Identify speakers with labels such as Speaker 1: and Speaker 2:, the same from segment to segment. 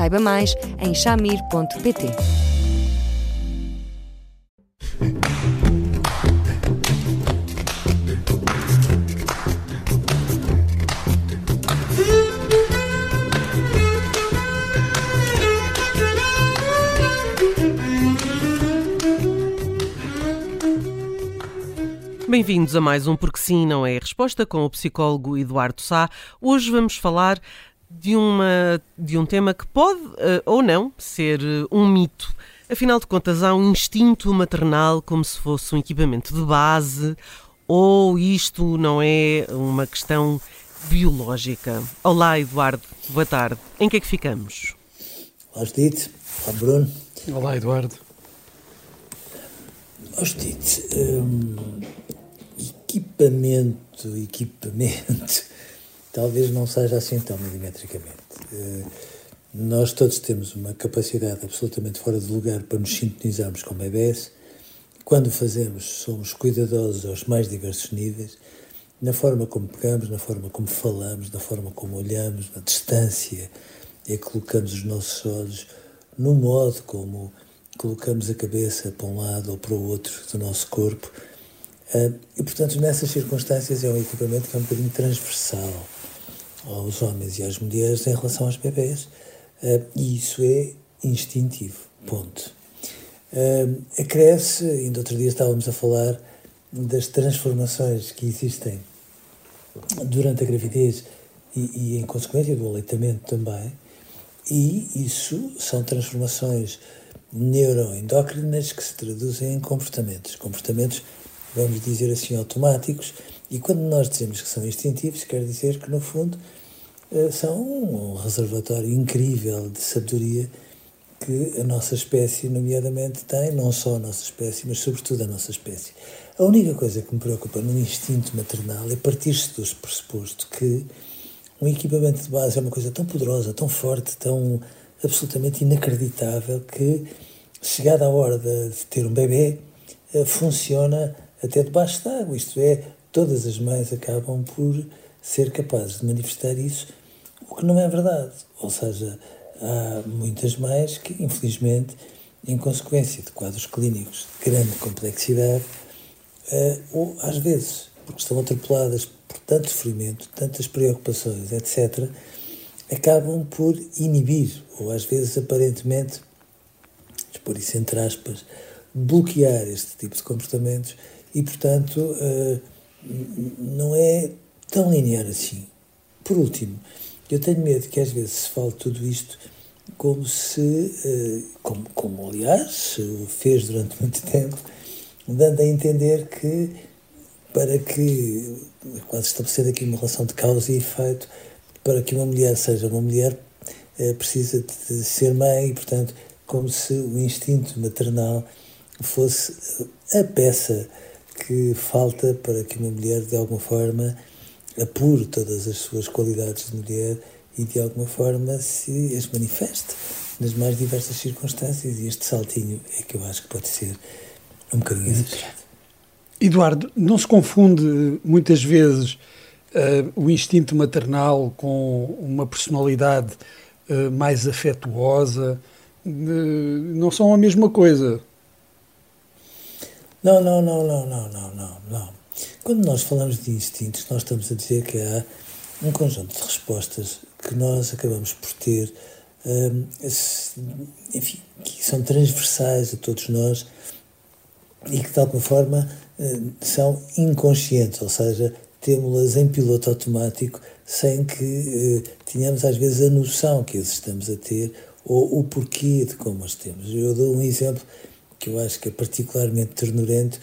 Speaker 1: Saiba mais em chamir.pt.
Speaker 2: Bem-vindos a mais um Porque Sim, Não é a Resposta com o psicólogo Eduardo Sá. Hoje vamos falar de, uma, de um tema que pode uh, ou não ser uh, um mito. Afinal de contas, há um instinto maternal como se fosse um equipamento de base, ou isto não é uma questão biológica? Olá, Eduardo, boa tarde. Em que é que ficamos?
Speaker 3: Olá, Judite. Olá, Bruno.
Speaker 4: Olá, Eduardo.
Speaker 3: Olá, Judite. Hum, equipamento, equipamento talvez não seja assim tão milimetricamente. Eh, nós todos temos uma capacidade absolutamente fora de lugar para nos sintonizarmos com bebés. Quando o fazemos, somos cuidadosos aos mais diversos níveis, na forma como pegamos, na forma como falamos, na forma como olhamos, na distância e colocamos os nossos olhos, no modo como colocamos a cabeça para um lado ou para o outro do nosso corpo. Eh, e, portanto, nessas circunstâncias é um equipamento que é um bocadinho transversal aos homens e às mulheres em relação aos bebés, uh, e isso é instintivo, ponto. Uh, acresce, ainda outro dia estávamos a falar das transformações que existem durante a gravidez e, e em consequência do aleitamento também, e isso são transformações neuroendócrinas que se traduzem em comportamentos, comportamentos, vamos dizer assim, automáticos, e quando nós dizemos que são instintivos, quer dizer que, no fundo, eh, são um reservatório incrível de sabedoria que a nossa espécie, nomeadamente, tem, não só a nossa espécie, mas sobretudo a nossa espécie. A única coisa que me preocupa no instinto maternal é partir-se do pressuposto que um equipamento de base é uma coisa tão poderosa, tão forte, tão absolutamente inacreditável que, chegada a hora de ter um bebê, eh, funciona até debaixo d'água, isto é, todas as mães acabam por ser capazes de manifestar isso, o que não é verdade. Ou seja, há muitas mães que, infelizmente, em consequência de quadros clínicos de grande complexidade, uh, ou às vezes, porque estão atropeladas por tanto sofrimento, tantas preocupações, etc., acabam por inibir, ou às vezes aparentemente, por isso entre aspas, bloquear este tipo de comportamentos e, portanto, uh, não é tão linear assim. Por último, eu tenho medo que às vezes se fale tudo isto como se, eh, como, como aliás o fez durante muito tempo, dando a entender que para que, quase estabelecendo aqui uma relação de causa e efeito, para que uma mulher seja uma mulher, eh, precisa de ser mãe e, portanto, como se o instinto maternal fosse a peça que falta para que uma mulher, de alguma forma, apure todas as suas qualidades de mulher e, de alguma forma, se as manifeste nas mais diversas circunstâncias. E este saltinho é que eu acho que pode ser um bocadinho exagerado.
Speaker 4: Eduardo, não se confunde muitas vezes uh, o instinto maternal com uma personalidade uh, mais afetuosa? Uh, não são a mesma coisa.
Speaker 3: Não, não, não, não, não, não, não, não. Quando nós falamos de instintos, nós estamos a dizer que há um conjunto de respostas que nós acabamos por ter, um, enfim, que são transversais a todos nós e que de alguma forma hum, são inconscientes, ou seja, temos-las em piloto automático sem que uh, tenhamos às vezes a noção que as estamos a ter ou o porquê de como as temos. Eu dou um exemplo que eu acho que é particularmente ternurento,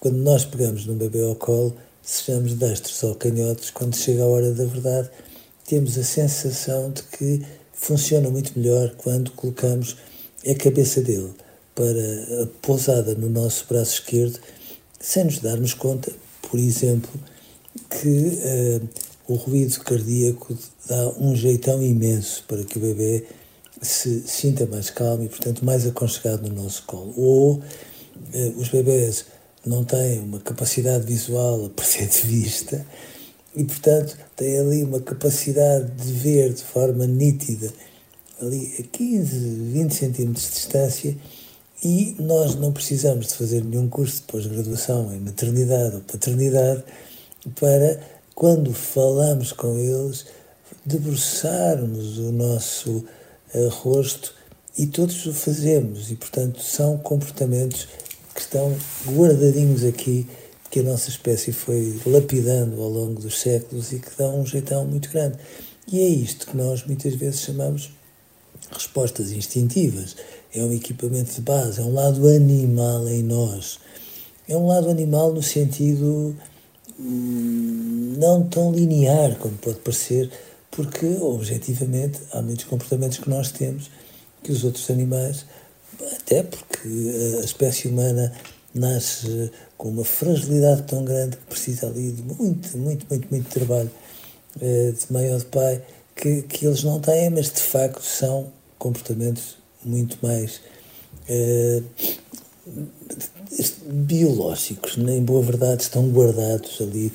Speaker 3: quando nós pegamos num bebê ao colo, sejamos destros ou canhotos, quando chega a hora da verdade, temos a sensação de que funciona muito melhor quando colocamos a cabeça dele para pousada no nosso braço esquerdo, sem nos darmos conta, por exemplo, que uh, o ruído cardíaco dá um jeitão imenso para que o bebê se sinta mais calmo e, portanto, mais aconchegado no nosso colo. Ou uh, os bebés não têm uma capacidade visual a perder de vista e, portanto, têm ali uma capacidade de ver de forma nítida, ali a 15, 20 centímetros de distância, e nós não precisamos de fazer nenhum curso de pós-graduação em maternidade ou paternidade para, quando falamos com eles, debruçarmos o nosso rosto e todos o fazemos e, portanto, são comportamentos que estão guardadinhos aqui, que a nossa espécie foi lapidando ao longo dos séculos e que dão um jeitão muito grande. E é isto que nós muitas vezes chamamos respostas instintivas. É um equipamento de base, é um lado animal em nós. É um lado animal no sentido hum, não tão linear como pode parecer, porque objetivamente há muitos comportamentos que nós temos que os outros animais até porque a espécie humana nasce com uma fragilidade tão grande que precisa ali de muito, muito, muito, muito trabalho eh, de mãe ou de pai que, que eles não têm, mas de facto são comportamentos muito mais eh, biológicos, em boa verdade estão guardados ali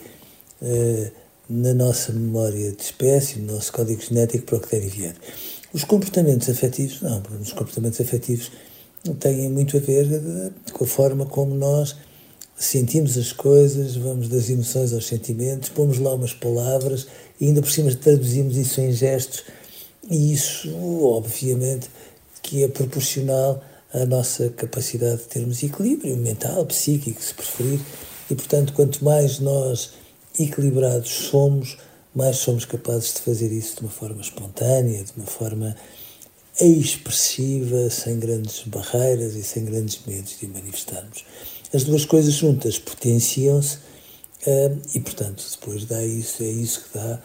Speaker 3: eh, na nossa memória de espécie, no nosso código genético para o que deve vier. Os comportamentos afetivos, não, os comportamentos afetivos têm muito a ver com a forma como nós sentimos as coisas, vamos das emoções aos sentimentos, pomos lá umas palavras e ainda por cima traduzimos isso em gestos e isso, obviamente, que é proporcional à nossa capacidade de termos equilíbrio mental, psíquico, se preferir, e portanto, quanto mais nós equilibrados somos, mais somos capazes de fazer isso de uma forma espontânea, de uma forma expressiva, sem grandes barreiras e sem grandes medos de manifestarmos. As duas coisas juntas potenciam-se uh, e, portanto, depois dá isso, é isso que dá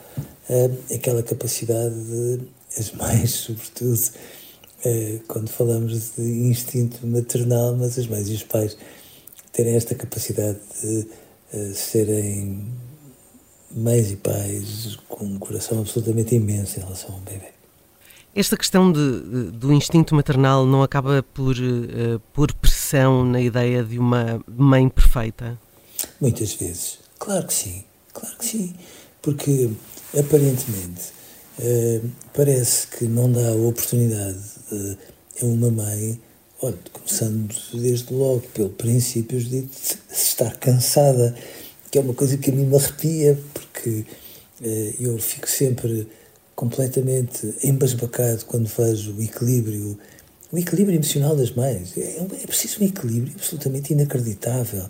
Speaker 3: uh, aquela capacidade de, as mães, sobretudo, uh, quando falamos de instinto maternal, mas as mães e os pais terem esta capacidade de serem mães e pais com um coração absolutamente imenso em relação a um bebê.
Speaker 2: Esta questão de, do instinto maternal não acaba por uh, pôr pressão na ideia de uma mãe perfeita?
Speaker 3: Muitas vezes. Claro que sim. Claro que sim. Porque, aparentemente, uh, parece que não dá a oportunidade uh, a uma mãe, olha, começando desde logo pelo princípio de estar cansada, que é uma coisa que a mim me arrepia, porque uh, eu fico sempre completamente embasbacado quando vejo o equilíbrio, o equilíbrio emocional das mães. É, é preciso um equilíbrio absolutamente inacreditável,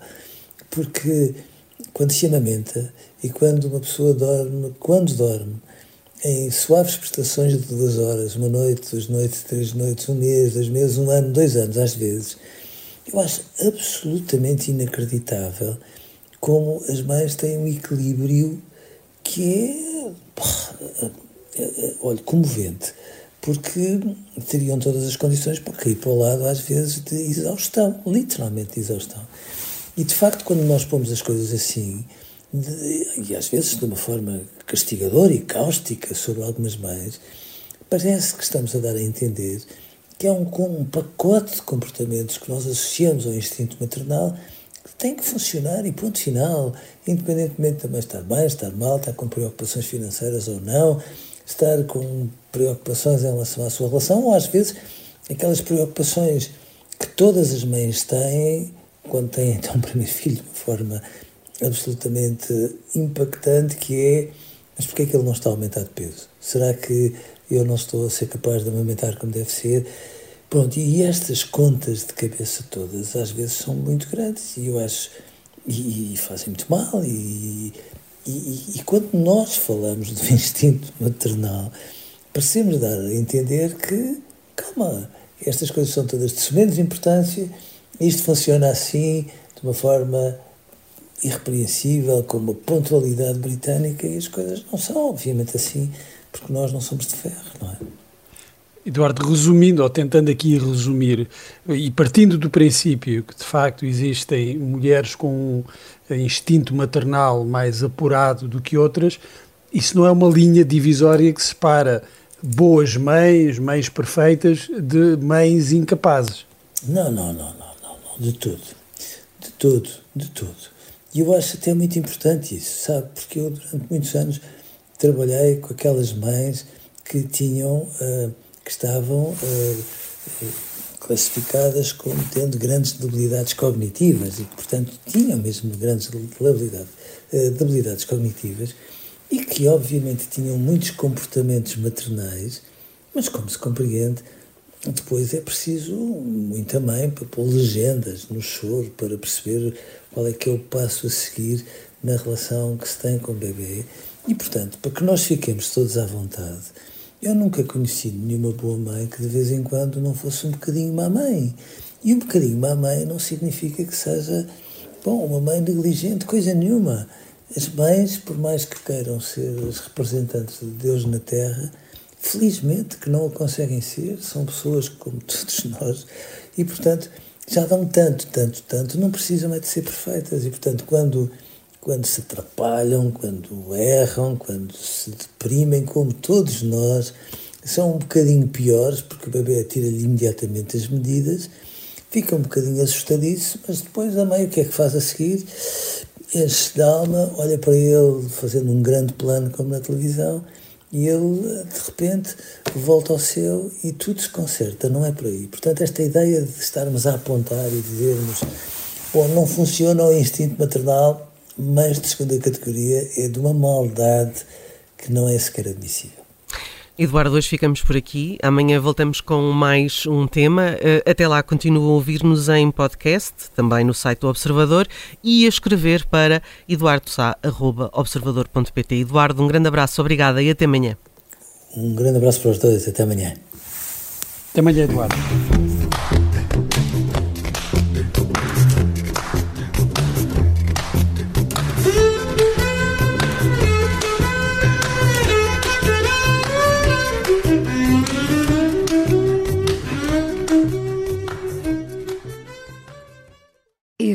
Speaker 3: porque quando se amamenta e quando uma pessoa dorme, quando dorme, em suaves prestações de duas horas, uma noite, duas noites, três noites, um mês, dois meses, um ano, dois anos, às vezes, eu acho absolutamente inacreditável como as mães têm um equilíbrio que é eh, eh, olha, comovente, porque teriam todas as condições para cair para o lado, às vezes, de exaustão, literalmente de exaustão. E, de facto, quando nós pomos as coisas assim, de, e às vezes de uma forma castigadora e cáustica sobre algumas mães, parece que estamos a dar a entender que é um, um pacote de comportamentos que nós associamos ao instinto maternal tem que funcionar e ponto final, independentemente de estar bem, estar mal, estar com preocupações financeiras ou não, estar com preocupações em relação à sua relação, ou às vezes aquelas preocupações que todas as mães têm quando têm então o primeiro filho de uma forma absolutamente impactante, que é mas porquê é que ele não está a aumentar de peso? Será que eu não estou a ser capaz de amamentar como deve ser? Pronto, e estas contas de cabeça todas às vezes são muito grandes e eu acho e, e fazem muito mal e e, e, quando nós falamos do instinto maternal, parecemos dar a entender que, calma, estas coisas são todas de menos importância, isto funciona assim, de uma forma irrepreensível, com uma pontualidade britânica, e as coisas não são, obviamente, assim, porque nós não somos de ferro, não é?
Speaker 4: Eduardo, resumindo, ou tentando aqui resumir, e partindo do princípio que de facto existem mulheres com um instinto maternal mais apurado do que outras, isso não é uma linha divisória que separa boas mães, mães perfeitas, de mães incapazes.
Speaker 3: Não, não, não, não, não, de tudo. De tudo, de tudo. E eu acho até muito importante isso, sabe? Porque eu durante muitos anos trabalhei com aquelas mães que tinham, uh, que estavam uh, classificadas como tendo grandes debilidades cognitivas e que, portanto, tinham mesmo grandes uh, debilidades cognitivas e que, obviamente, tinham muitos comportamentos maternais, mas, como se compreende, depois é preciso muita mãe para pôr legendas no choro, para perceber qual é que é o passo a seguir na relação que se tem com o bebê. E, portanto, para que nós fiquemos todos à vontade, eu nunca conheci nenhuma boa mãe que de vez em quando não fosse um bocadinho má mãe. E um bocadinho má mãe não significa que seja, bom, uma mãe negligente, coisa nenhuma. As mães, por mais que queiram ser as representantes de Deus na Terra, felizmente que não o conseguem ser, são pessoas como todos nós e, portanto, já dão tanto, tanto, tanto, não precisam é de ser perfeitas. E, portanto, quando, quando se atrapalham, quando erram, quando se deprimem, como todos nós, são um bocadinho piores, porque o bebê tira-lhe imediatamente as medidas, fica um bocadinho assustadiço, mas depois a mãe o que é que faz a seguir? Enche de alma, olha para ele fazendo um grande plano como na televisão e ele, de repente, volta ao seu e tudo se conserta, não é por aí. Portanto, esta ideia de estarmos a apontar e dizermos, bom, não funciona o instinto maternal, mas de segunda categoria é de uma maldade que não é sequer admissível.
Speaker 2: Eduardo, hoje ficamos por aqui. Amanhã voltamos com mais um tema. Eh, até lá, continua a ouvir-nos em podcast, também no site do Observador, e a escrever para eduardosá.observador.pt. Eduardo, um grande abraço, obrigada e até amanhã.
Speaker 3: Um grande abraço para os dois, até amanhã.
Speaker 4: Até amanhã, Eduardo.